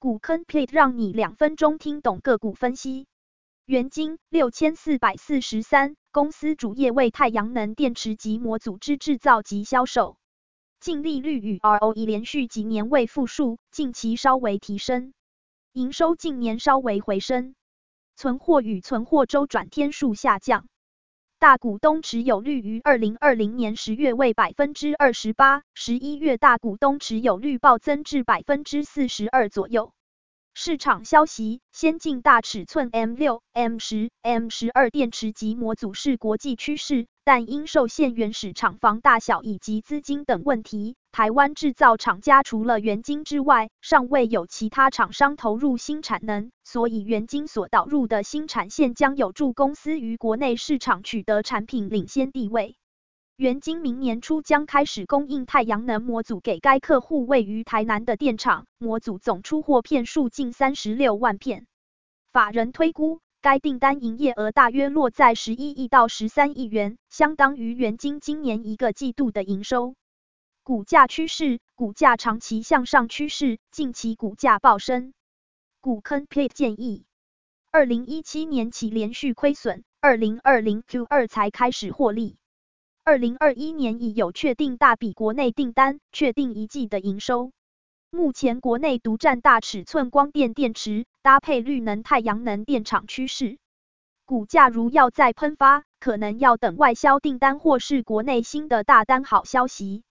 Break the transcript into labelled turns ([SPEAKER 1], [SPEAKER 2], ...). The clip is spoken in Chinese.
[SPEAKER 1] 股坑 plate 让你两分钟听懂个股分析。元晶六千四百四十三，公司主业为太阳能电池及模组之制造及销售。净利率与 ROE 连续几年为负数，近期稍微提升。营收近年稍微回升。存货与存货周转天数下降。大股东持有率于二零二零年十月为百分之二十八，十一月大股东持有率暴增至百分之四十二左右。市场消息，先进大尺寸 M 六、M 十、M 十二电池及模组是国际趋势，但因受限原始厂房大小以及资金等问题，台湾制造厂家除了元晶之外，尚未有其他厂商投入新产能，所以元晶所导入的新产线将有助公司于国内市场取得产品领先地位。元晶明年初将开始供应太阳能模组给该客户位于台南的电厂，模组总出货片数近三十六万片。法人推估，该订单营业额大约落在十一亿到十三亿元，相当于元晶今年一个季度的营收。股价趋势，股价长期向上趋势，近期股价暴升。股坑 plate 建议，二零一七年起连续亏损，二零二零 Q 二才开始获利。二零二一年已有确定大笔国内订单，确定一季的营收。目前国内独占大尺寸光电电池，搭配绿能太阳能电厂趋势，股价如要再喷发，可能要等外销订单或是国内新的大单好消息。